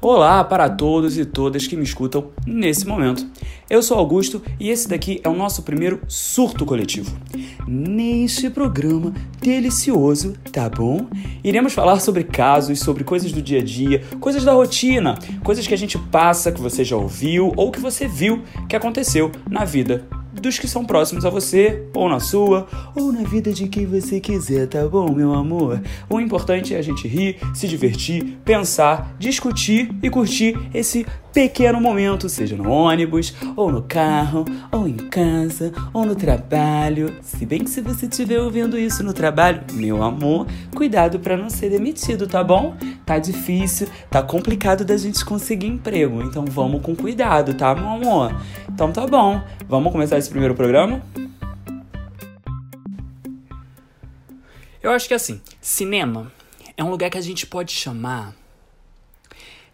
Olá para todos e todas que me escutam nesse momento. Eu sou Augusto e esse daqui é o nosso primeiro surto coletivo. Neste programa delicioso, tá bom? Iremos falar sobre casos, sobre coisas do dia a dia, coisas da rotina, coisas que a gente passa, que você já ouviu ou que você viu que aconteceu na vida dos que são próximos a você, ou na sua, ou na vida de quem você quiser, tá bom, meu amor? O importante é a gente rir, se divertir, pensar, discutir e curtir esse pequeno momento, seja no ônibus, ou no carro, ou em casa, ou no trabalho. Se bem que se você estiver ouvindo isso no trabalho, meu amor, cuidado para não ser demitido, tá bom? Tá difícil, tá complicado da gente conseguir emprego, então vamos com cuidado, tá, meu amor? Então tá bom, vamos começar esse primeiro programa? Eu acho que assim, cinema é um lugar que a gente pode chamar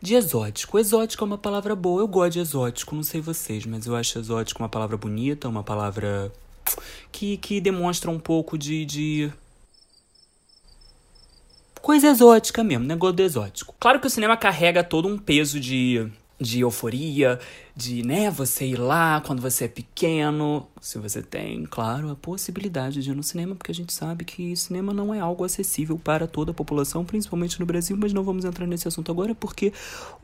de exótico. Exótico é uma palavra boa, eu gosto de exótico, não sei vocês, mas eu acho exótico uma palavra bonita, uma palavra que, que demonstra um pouco de, de. Coisa exótica mesmo, negócio do exótico. Claro que o cinema carrega todo um peso de de euforia, de, né, você ir lá quando você é pequeno, se você tem, claro, a possibilidade de ir no cinema, porque a gente sabe que cinema não é algo acessível para toda a população, principalmente no Brasil, mas não vamos entrar nesse assunto agora, porque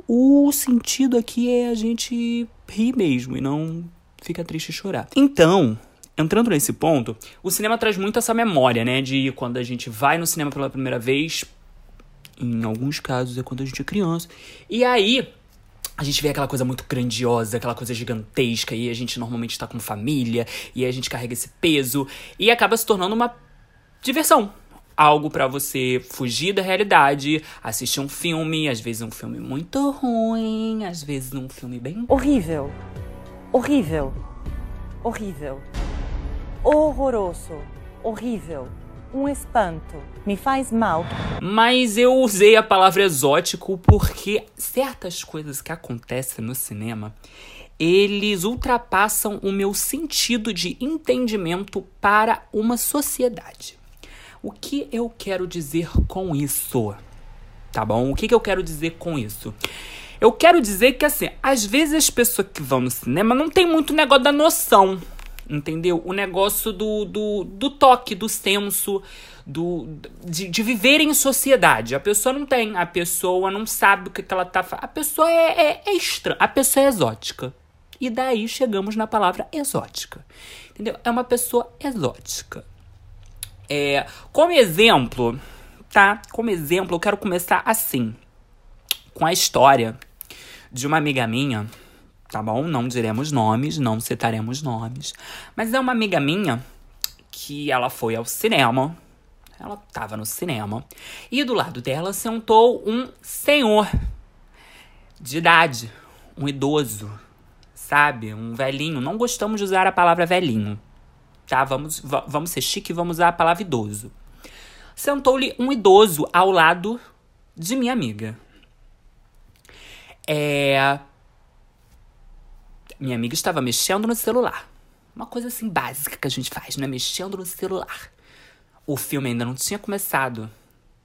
o sentido aqui é a gente rir mesmo e não ficar triste e chorar. Então, entrando nesse ponto, o cinema traz muito essa memória, né, de quando a gente vai no cinema pela primeira vez, em alguns casos é quando a gente é criança, e aí a gente vê aquela coisa muito grandiosa, aquela coisa gigantesca, e a gente normalmente está com família, e a gente carrega esse peso, e acaba se tornando uma diversão. Algo para você fugir da realidade, assistir um filme, às vezes um filme muito ruim, às vezes um filme bem. Horrível. Horrível. Horrível. Horroroso. Horrível um espanto, me faz mal. Mas eu usei a palavra exótico porque certas coisas que acontecem no cinema, eles ultrapassam o meu sentido de entendimento para uma sociedade. O que eu quero dizer com isso? Tá bom? O que, que eu quero dizer com isso? Eu quero dizer que, assim, às vezes as pessoas que vão no cinema não tem muito negócio da noção entendeu? O negócio do, do, do toque, do senso, do, de, de viver em sociedade. A pessoa não tem, a pessoa não sabe o que, que ela tá fazendo. A pessoa é, é, é estranha, a pessoa é exótica. E daí chegamos na palavra exótica. Entendeu? É uma pessoa exótica. É, como exemplo, tá? Como exemplo, eu quero começar assim. Com a história de uma amiga minha tá bom? Não diremos nomes, não citaremos nomes. Mas é uma amiga minha que ela foi ao cinema. Ela tava no cinema. E do lado dela sentou um senhor de idade, um idoso, sabe? Um velhinho. Não gostamos de usar a palavra velhinho, tá? Vamos, vamos ser chique e vamos usar a palavra idoso. Sentou-lhe um idoso ao lado de minha amiga. É, minha amiga estava mexendo no celular. Uma coisa assim básica que a gente faz, né? Mexendo no celular. O filme ainda não tinha começado.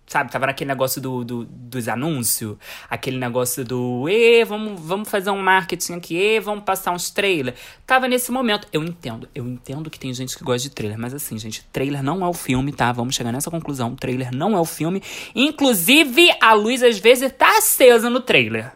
Sabe, tava naquele negócio do, do dos anúncios, aquele negócio do e vamos, vamos fazer um marketing aqui, e vamos passar uns trailers. Tava nesse momento. Eu entendo, eu entendo que tem gente que gosta de trailer, mas assim, gente, trailer não é o filme, tá? Vamos chegar nessa conclusão. Trailer não é o filme. Inclusive, a luz às vezes tá acesa no trailer,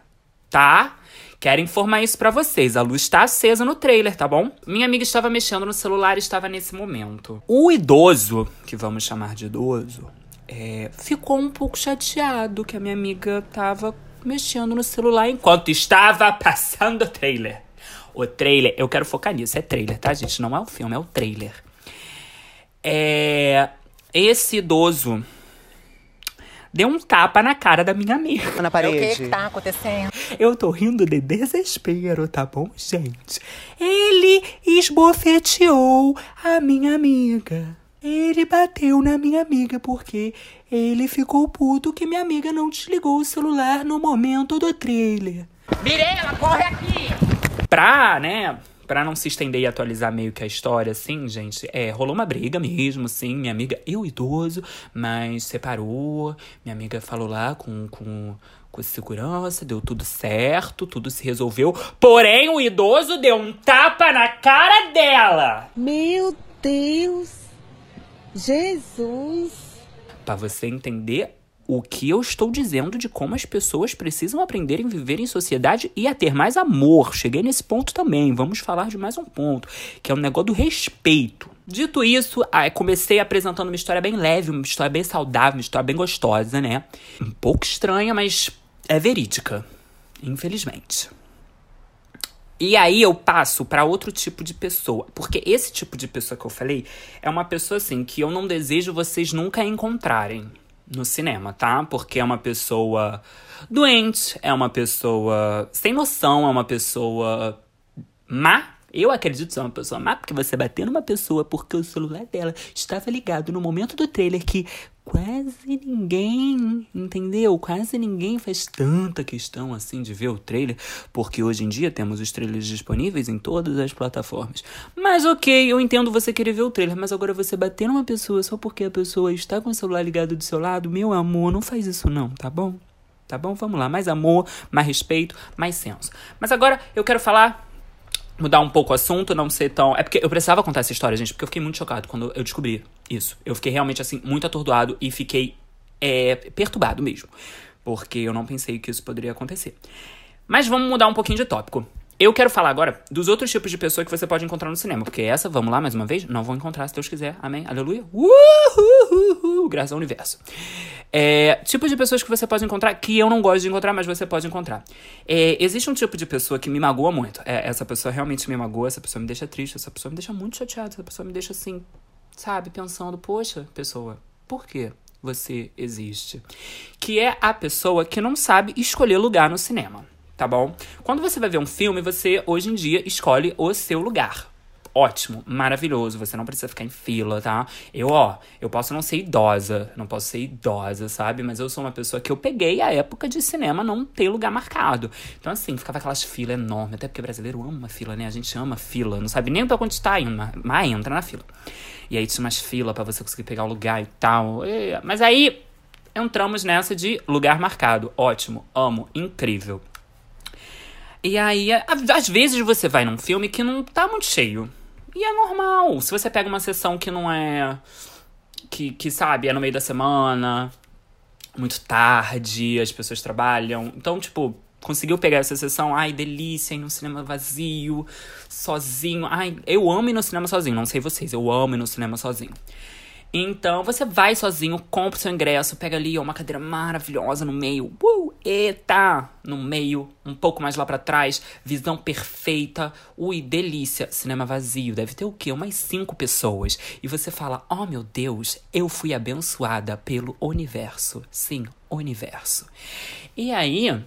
tá? Quero informar isso para vocês. A luz está acesa no trailer, tá bom? Minha amiga estava mexendo no celular e estava nesse momento. O idoso, que vamos chamar de idoso, é, ficou um pouco chateado que a minha amiga estava mexendo no celular enquanto estava passando o trailer. O trailer, eu quero focar nisso, é trailer, tá, gente? Não é o filme, é o trailer. É. Esse idoso deu um tapa na cara da minha amiga. Na parede. O que, que tá acontecendo? Eu tô rindo de desespero, tá bom, gente? Ele esbofeteou a minha amiga. Ele bateu na minha amiga porque ele ficou puto que minha amiga não desligou o celular no momento do trailer. Mirela, corre aqui! Pra, né, Pra não se estender e atualizar meio que a história, assim, gente, é, rolou uma briga mesmo, assim. Minha amiga, eu idoso, mas separou. Minha amiga falou lá com, com, com segurança, deu tudo certo, tudo se resolveu. Porém, o idoso deu um tapa na cara dela. Meu Deus! Jesus! Pra você entender o que eu estou dizendo de como as pessoas precisam aprender a viver em sociedade e a ter mais amor. Cheguei nesse ponto também. Vamos falar de mais um ponto, que é o negócio do respeito. Dito isso, comecei apresentando uma história bem leve, uma história bem saudável, uma história bem gostosa, né? Um pouco estranha, mas é verídica, infelizmente. E aí eu passo para outro tipo de pessoa, porque esse tipo de pessoa que eu falei é uma pessoa assim que eu não desejo vocês nunca encontrarem no cinema, tá? Porque é uma pessoa doente, é uma pessoa sem noção, é uma pessoa má. Eu acredito ser uma pessoa má, porque você bateu numa pessoa porque o celular dela estava ligado no momento do trailer que quase ninguém, entendeu? Quase ninguém faz tanta questão assim de ver o trailer, porque hoje em dia temos os trailers disponíveis em todas as plataformas. Mas ok, eu entendo você querer ver o trailer, mas agora você bater numa pessoa só porque a pessoa está com o celular ligado do seu lado, meu amor, não faz isso não, tá bom? Tá bom? Vamos lá, mais amor, mais respeito, mais senso. Mas agora eu quero falar mudar um pouco o assunto, não ser tão. É porque eu precisava contar essa história, gente, porque eu fiquei muito chocado quando eu descobri isso. Eu fiquei realmente, assim, muito atordoado e fiquei é, perturbado mesmo. Porque eu não pensei que isso poderia acontecer. Mas vamos mudar um pouquinho de tópico. Eu quero falar agora dos outros tipos de pessoa que você pode encontrar no cinema. Porque essa, vamos lá mais uma vez, não vou encontrar se Deus quiser. Amém? Aleluia. Uhul! Graças ao universo. É, de pessoas que você pode encontrar que eu não gosto de encontrar, mas você pode encontrar. É, existe um tipo de pessoa que me magoa muito. É, essa pessoa realmente me magoa, essa pessoa me deixa triste, essa pessoa me deixa muito chateada, essa pessoa me deixa assim, sabe, pensando, poxa, pessoa, por que você existe? Que é a pessoa que não sabe escolher lugar no cinema tá bom? Quando você vai ver um filme, você hoje em dia escolhe o seu lugar. Ótimo, maravilhoso, você não precisa ficar em fila, tá? Eu, ó, eu posso não ser idosa, não posso ser idosa, sabe? Mas eu sou uma pessoa que eu peguei a época de cinema não ter lugar marcado. Então, assim, ficava aquelas filas enormes, até porque brasileiro ama fila, né? A gente ama fila, não sabe nem pra onde tá indo, mas entra na fila. E aí tinha umas filas para você conseguir pegar o lugar e tal. Mas aí entramos nessa de lugar marcado. Ótimo, amo, incrível. E aí, às vezes você vai num filme que não tá muito cheio. E é normal. Se você pega uma sessão que não é. Que, que sabe, é no meio da semana, muito tarde, as pessoas trabalham. Então, tipo, conseguiu pegar essa sessão, ai, delícia, ir no cinema vazio, sozinho. Ai, eu amo ir no cinema sozinho, não sei vocês, eu amo ir no cinema sozinho. Então você vai sozinho, compra o seu ingresso, pega ali uma cadeira maravilhosa no meio. Uh, eita! No meio, um pouco mais lá para trás, visão perfeita. Ui, delícia. Cinema vazio, deve ter o quê? Umas cinco pessoas. E você fala: "Oh, meu Deus, eu fui abençoada pelo universo". Sim, universo. E aí,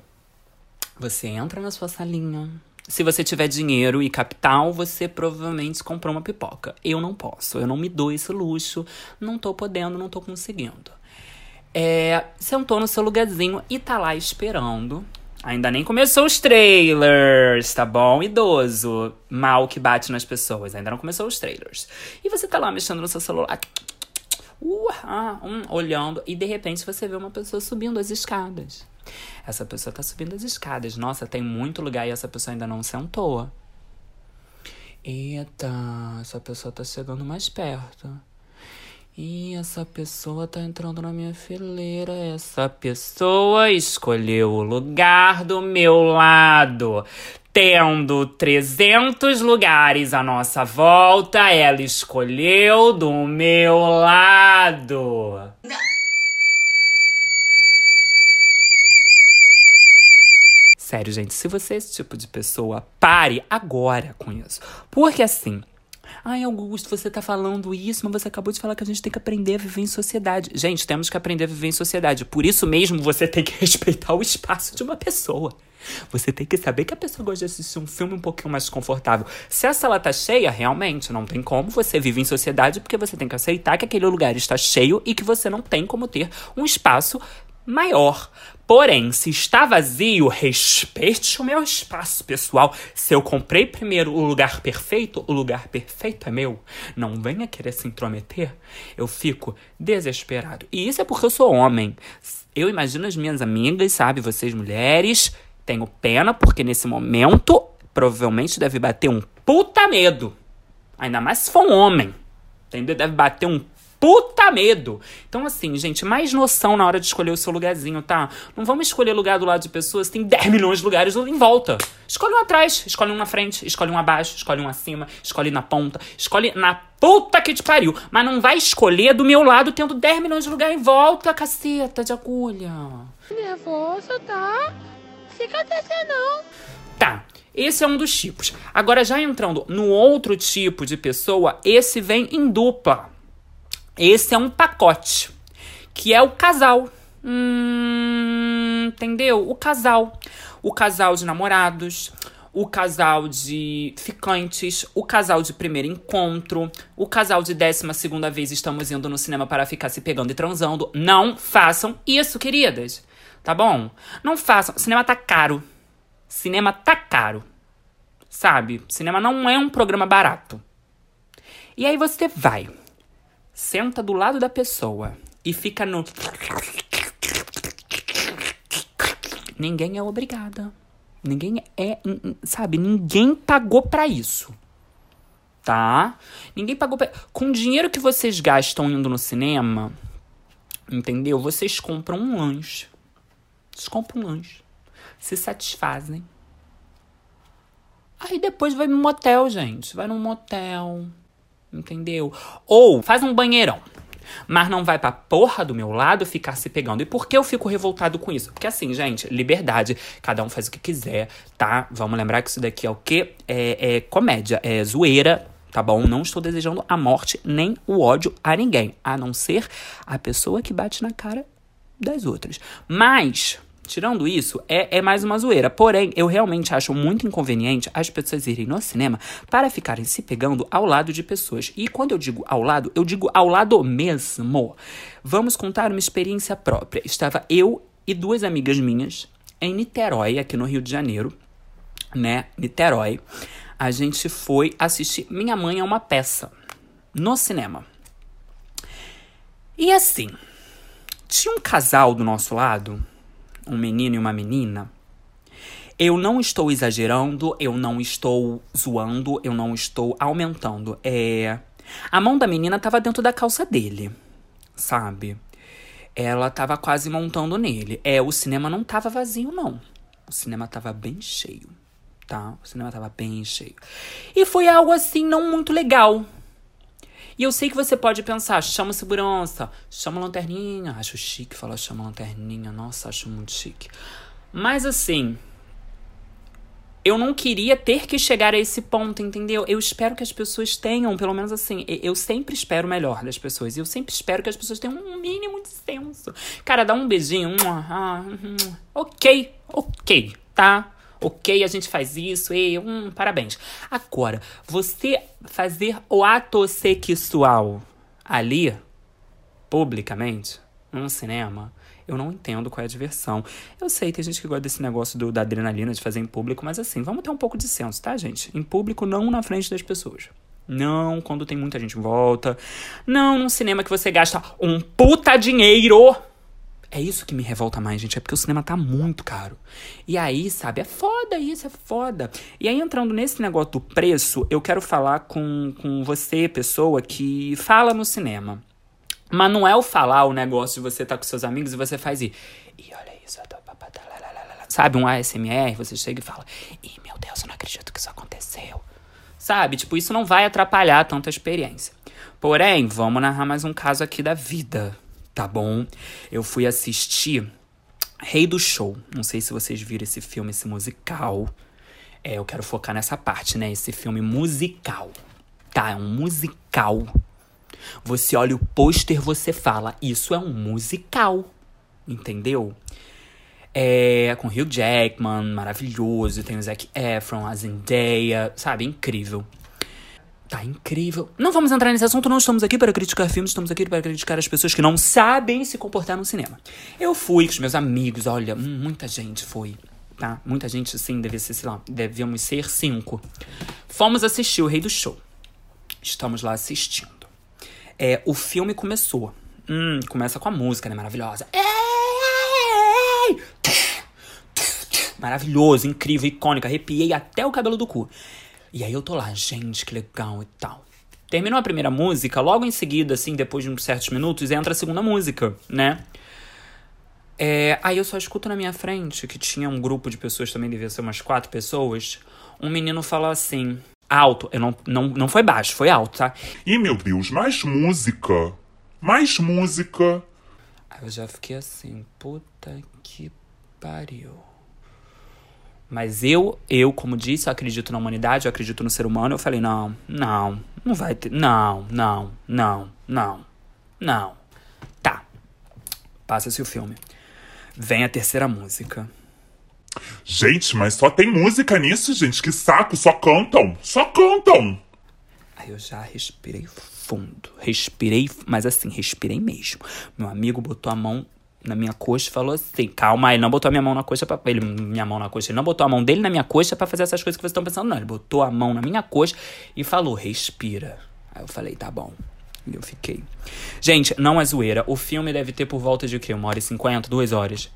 você entra na sua salinha, se você tiver dinheiro e capital, você provavelmente comprou uma pipoca. Eu não posso, eu não me dou esse luxo, não tô podendo, não tô conseguindo. É, sentou no seu lugarzinho e tá lá esperando. Ainda nem começou os trailers, tá bom? Idoso, mal que bate nas pessoas. Ainda não começou os trailers. E você tá lá mexendo no seu celular, uh, um, olhando, e de repente você vê uma pessoa subindo as escadas. Essa pessoa tá subindo as escadas. Nossa, tem muito lugar e essa pessoa ainda não sentou. Eita, essa pessoa tá chegando mais perto. E essa pessoa tá entrando na minha fileira. Essa pessoa escolheu o lugar do meu lado. Tendo 300 lugares à nossa volta, ela escolheu do meu lado. Sério, gente, se você é esse tipo de pessoa, pare agora com isso. Porque assim, Ai, Augusto, você tá falando isso, mas você acabou de falar que a gente tem que aprender a viver em sociedade. Gente, temos que aprender a viver em sociedade. Por isso mesmo, você tem que respeitar o espaço de uma pessoa. Você tem que saber que a pessoa gosta de assistir um filme um pouquinho mais confortável. Se a sala tá cheia, realmente não tem como. Você vive em sociedade porque você tem que aceitar que aquele lugar está cheio e que você não tem como ter um espaço maior Porém, se está vazio, respeite o meu espaço pessoal. Se eu comprei primeiro o lugar perfeito, o lugar perfeito é meu. Não venha querer se intrometer. Eu fico desesperado. E isso é porque eu sou homem. Eu imagino as minhas amigas, sabe? Vocês mulheres. Tenho pena porque nesse momento provavelmente deve bater um puta medo. Ainda mais se for um homem. Entendeu? Deve bater um puta medo. Então, assim, gente, mais noção na hora de escolher o seu lugarzinho, tá? Não vamos escolher lugar do lado de pessoas, tem 10 milhões de lugares em volta. Escolhe um atrás, escolhe um na frente, escolhe um abaixo, escolhe um acima, escolhe na ponta, escolhe na puta que te pariu. Mas não vai escolher do meu lado tendo 10 milhões de lugares em volta, caceta de agulha. Nervoso, tá? Fica até não. Tá. Esse é um dos tipos. Agora, já entrando no outro tipo de pessoa, esse vem em dupla. Esse é um pacote, que é o casal. Hum, entendeu? O casal. O casal de namorados, o casal de ficantes, o casal de primeiro encontro, o casal de décima segunda vez estamos indo no cinema para ficar se pegando e transando. Não façam isso, queridas. Tá bom? Não façam. Cinema tá caro. Cinema tá caro. Sabe? Cinema não é um programa barato. E aí você vai senta do lado da pessoa e fica no. Ninguém é obrigada. Ninguém é. Sabe? Ninguém pagou para isso. Tá? Ninguém pagou pra... Com o dinheiro que vocês gastam indo no cinema, entendeu? Vocês compram um lanche. Vocês compram um lanche. Se satisfazem. Aí depois vai no motel, gente. Vai num motel Entendeu? Ou faz um banheirão. Mas não vai pra porra do meu lado ficar se pegando. E por que eu fico revoltado com isso? Porque assim, gente, liberdade. Cada um faz o que quiser, tá? Vamos lembrar que isso daqui é o quê? É, é comédia, é zoeira, tá bom? Não estou desejando a morte nem o ódio a ninguém. A não ser a pessoa que bate na cara das outras. Mas Tirando isso, é, é mais uma zoeira. Porém, eu realmente acho muito inconveniente as pessoas irem no cinema para ficarem se pegando ao lado de pessoas. E quando eu digo ao lado, eu digo ao lado mesmo. Vamos contar uma experiência própria. Estava eu e duas amigas minhas em Niterói, aqui no Rio de Janeiro, né? Niterói. A gente foi assistir Minha Mãe é uma Peça no cinema. E assim, tinha um casal do nosso lado um menino e uma menina, eu não estou exagerando, eu não estou zoando, eu não estou aumentando. É. A mão da menina estava dentro da calça dele, sabe? Ela estava quase montando nele. É, o cinema não estava vazio, não. O cinema estava bem cheio, tá? O cinema estava bem cheio. E foi algo assim não muito legal, e eu sei que você pode pensar, chama segurança, chama lanterninha. Acho chique falar chama lanterninha. Nossa, acho muito chique. Mas assim, eu não queria ter que chegar a esse ponto, entendeu? Eu espero que as pessoas tenham, pelo menos assim, eu sempre espero o melhor das pessoas. Eu sempre espero que as pessoas tenham um mínimo de senso. Cara, dá um beijinho. Ah, ok, ok, tá? Ok, a gente faz isso, e hum, parabéns. Agora, você fazer o ato sexual ali, publicamente, num cinema, eu não entendo qual é a diversão. Eu sei, tem gente que gosta desse negócio do, da adrenalina de fazer em público, mas assim, vamos ter um pouco de senso, tá, gente? Em público, não na frente das pessoas. Não quando tem muita gente em volta. Não num cinema que você gasta um puta dinheiro é isso que me revolta mais, gente. É porque o cinema tá muito caro. E aí, sabe, é foda isso, é foda. E aí, entrando nesse negócio do preço, eu quero falar com, com você, pessoa que fala no cinema. Mas não é o falar o negócio de você tá com seus amigos e você faz e. E olha isso, eu tô. Sabe, um ASMR, você chega e fala: Ih, meu Deus, eu não acredito que isso aconteceu. Sabe? Tipo, isso não vai atrapalhar tanto a experiência. Porém, vamos narrar mais um caso aqui da vida tá bom? Eu fui assistir Rei do Show. Não sei se vocês viram esse filme, esse musical. É, eu quero focar nessa parte, né? Esse filme musical. Tá, é um musical. Você olha o pôster, você fala, isso é um musical. Entendeu? É, com Hugh Jackman, maravilhoso. Tem o Zac Efron, a Zendaya, sabe? Incrível. Tá incrível. Não vamos entrar nesse assunto, não estamos aqui para criticar filmes, estamos aqui para criticar as pessoas que não sabem se comportar no cinema. Eu fui com os meus amigos, olha, hum, muita gente foi, tá? Muita gente, assim, devia ser, sei lá, devíamos ser cinco. Fomos assistir O Rei do Show. Estamos lá assistindo. É, o filme começou. Hum, começa com a música, né? Maravilhosa. Maravilhoso, incrível, icônico. Arrepiei até o cabelo do cu. E aí eu tô lá, gente, que legal e tal. Terminou a primeira música, logo em seguida, assim, depois de uns certos minutos, entra a segunda música, né? É, aí eu só escuto na minha frente, que tinha um grupo de pessoas, também devia ser umas quatro pessoas, um menino fala assim, alto, eu não, não, não foi baixo, foi alto, tá? Ih, meu Deus, mais música! Mais música! Aí eu já fiquei assim, puta que pariu. Mas eu, eu, como disse, eu acredito na humanidade, eu acredito no ser humano. Eu falei, não, não, não vai ter. Não, não, não, não, não. Tá. Passa-se o filme. Vem a terceira música. Gente, mas só tem música nisso, gente. Que saco, só cantam. Só cantam. Aí eu já respirei fundo. Respirei, mas assim, respirei mesmo. Meu amigo botou a mão na minha coxa falou assim: calma, ele não botou a minha mão na coxa para ele minha mão na coxa, ele não botou a mão dele na minha coxa para fazer essas coisas que vocês estão pensando, não. Ele botou a mão na minha coxa e falou: respira. Aí eu falei: tá bom. E eu fiquei. Gente, não é zoeira. O filme deve ter por volta de o quê? Uma hora e cinquenta, duas horas.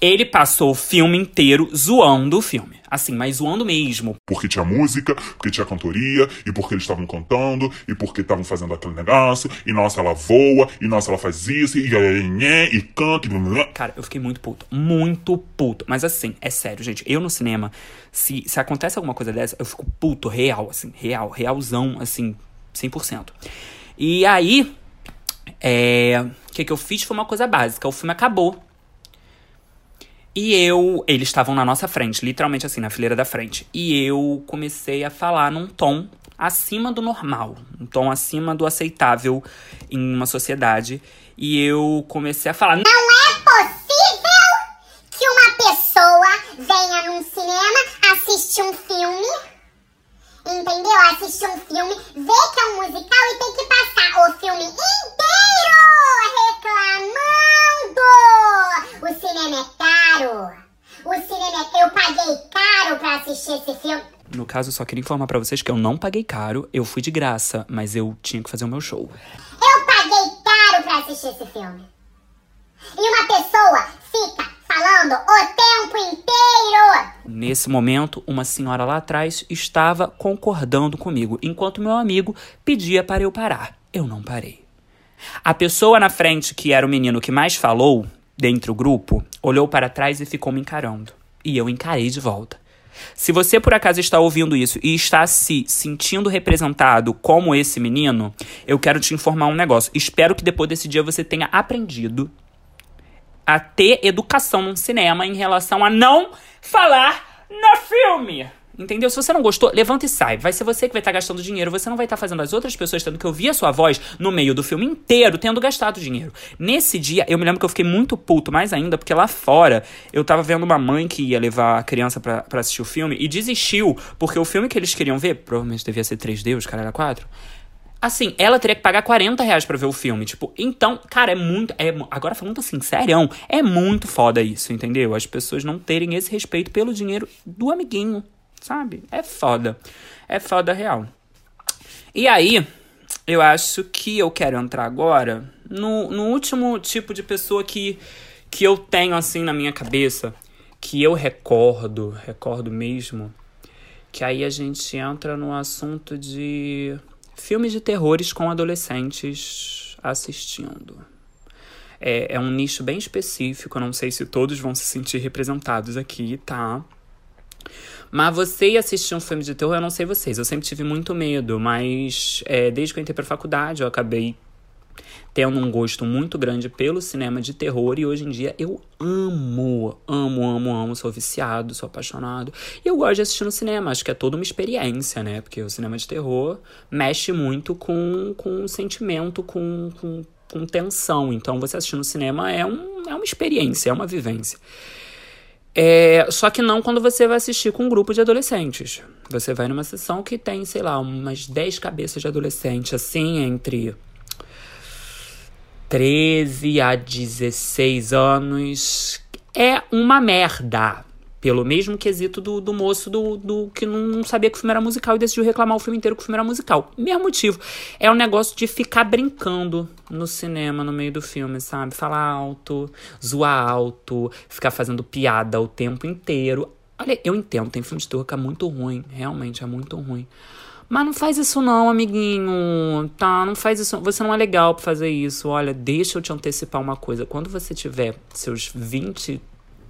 Ele passou o filme inteiro zoando o filme. Assim, mas zoando mesmo. Porque tinha música, porque tinha cantoria, e porque eles estavam cantando, e porque estavam fazendo aquele negócio, e nossa, ela voa, e nossa, ela faz isso, e e, e canta, e... Cara, eu fiquei muito puto. Muito puto. Mas assim, é sério, gente. Eu no cinema, se, se acontece alguma coisa dessa, eu fico puto, real, assim, real, realzão, assim, 100%. E aí, é... O que, que eu fiz foi uma coisa básica. O filme acabou. E eu. Eles estavam na nossa frente, literalmente assim, na fileira da frente. E eu comecei a falar num tom acima do normal, um tom acima do aceitável em uma sociedade. E eu comecei a falar. Não é possível que uma pessoa venha num cinema assistir um filme. Entendeu? Assistir um filme, ver que é um musical e tem que passar o filme inteiro reclamando. O cinema é caro. O cinema é... Eu paguei caro pra assistir esse filme. No caso, eu só queria informar para vocês que eu não paguei caro, eu fui de graça, mas eu tinha que fazer o meu show. Eu paguei caro pra assistir esse filme. E uma pessoa fica falando o tempo inteiro. Nesse momento, uma senhora lá atrás estava concordando comigo, enquanto meu amigo pedia para eu parar. Eu não parei. A pessoa na frente, que era o menino que mais falou, dentro do grupo, olhou para trás e ficou me encarando. E eu encarei de volta. Se você por acaso está ouvindo isso e está se sentindo representado como esse menino, eu quero te informar um negócio. Espero que depois desse dia você tenha aprendido a ter educação no cinema em relação a não falar no filme. Entendeu? Se você não gostou, levanta e sai. Vai ser você que vai estar tá gastando dinheiro. Você não vai estar tá fazendo as outras pessoas tendo que ouvir a sua voz no meio do filme inteiro, tendo gastado dinheiro. Nesse dia, eu me lembro que eu fiquei muito puto, mais ainda, porque lá fora eu tava vendo uma mãe que ia levar a criança para assistir o filme e desistiu, porque o filme que eles queriam ver, provavelmente devia ser 3D, os caras era 4. Assim, ela teria que pagar 40 reais pra ver o filme. Tipo, então, cara, é muito. É, agora falando assim, sério, é muito foda isso, entendeu? As pessoas não terem esse respeito pelo dinheiro do amiguinho sabe? É foda. É foda real. E aí, eu acho que eu quero entrar agora no, no último tipo de pessoa que, que eu tenho assim na minha cabeça, que eu recordo, recordo mesmo, que aí a gente entra no assunto de filmes de terrores com adolescentes assistindo. É, é um nicho bem específico, eu não sei se todos vão se sentir representados aqui, tá? Mas você ir assistir um filme de terror, eu não sei vocês. Eu sempre tive muito medo, mas é, desde que eu entrei pra faculdade, eu acabei tendo um gosto muito grande pelo cinema de terror e hoje em dia eu amo, amo, amo, amo, sou viciado, sou apaixonado. E eu gosto de assistir no cinema, acho que é toda uma experiência, né? Porque o cinema de terror mexe muito com, com sentimento, com, com, com tensão. Então você assistir no cinema é, um, é uma experiência, é uma vivência. É, só que não quando você vai assistir com um grupo de adolescentes. Você vai numa sessão que tem, sei lá, umas 10 cabeças de adolescente, assim, entre 13 a 16 anos. É uma merda. Pelo mesmo quesito do, do moço do, do que não sabia que o filme era musical e decidiu reclamar o filme inteiro que o filme era musical. Mesmo motivo. É um negócio de ficar brincando no cinema, no meio do filme, sabe? Falar alto, zoar alto, ficar fazendo piada o tempo inteiro. Olha, eu entendo, tem filme de terror que é muito ruim. Realmente, é muito ruim. Mas não faz isso não, amiguinho, tá? Não faz isso. Você não é legal pra fazer isso. Olha, deixa eu te antecipar uma coisa. Quando você tiver seus 20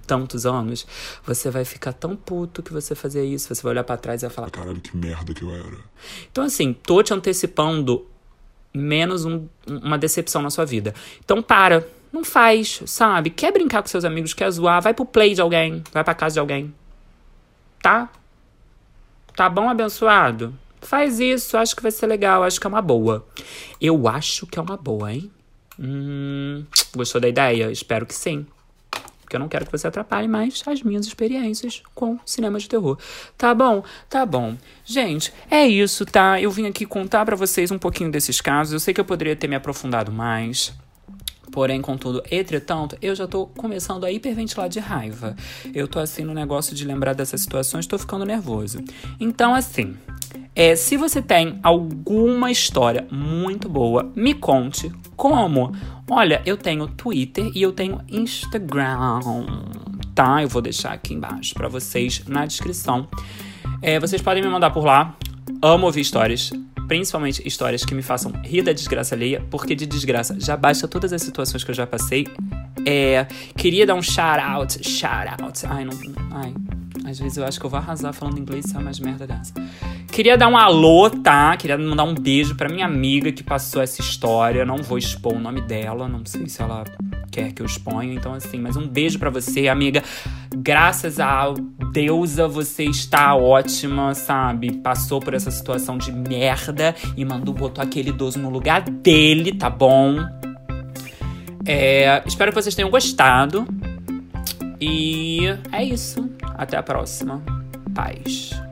tantos anos, você vai ficar tão puto que você fazia isso. Você vai olhar para trás e vai falar: Caralho, que merda que eu era. Então, assim, tô te antecipando menos um, uma decepção na sua vida. Então, para. Não faz, sabe? Quer brincar com seus amigos, quer zoar, vai pro play de alguém, vai pra casa de alguém. Tá? Tá bom, abençoado? Faz isso, acho que vai ser legal, acho que é uma boa. Eu acho que é uma boa, hein? Hum, gostou da ideia? Espero que sim porque eu não quero que você atrapalhe mais as minhas experiências com cinema de terror. Tá bom? Tá bom. Gente, é isso, tá? Eu vim aqui contar para vocês um pouquinho desses casos. Eu sei que eu poderia ter me aprofundado mais. Porém, contudo, entretanto, eu já tô começando a hiperventilar de raiva. Eu tô assim no negócio de lembrar dessas situações, tô ficando nervoso. Então, assim, é, se você tem alguma história muito boa, me conte como. Olha, eu tenho Twitter e eu tenho Instagram, tá? Eu vou deixar aqui embaixo para vocês na descrição. É, vocês podem me mandar por lá. Amo ouvir histórias principalmente histórias que me façam rir da desgraça alheia, porque de desgraça já basta todas as situações que eu já passei. É, queria dar um shout out, shout out. Ai, não, ai, às vezes eu acho que eu vou arrasar falando inglês, sabe mais merda dessa. Queria dar um alô, tá? Queria mandar um beijo pra minha amiga que passou essa história. Não vou expor o nome dela, não sei se ela quer que eu exponha. Então, assim, mas um beijo para você, amiga. Graças a deusa, você está ótima, sabe? Passou por essa situação de merda e mandou, botou aquele idoso no lugar dele, tá bom? É, espero que vocês tenham gostado. E é isso. Até a próxima. Paz.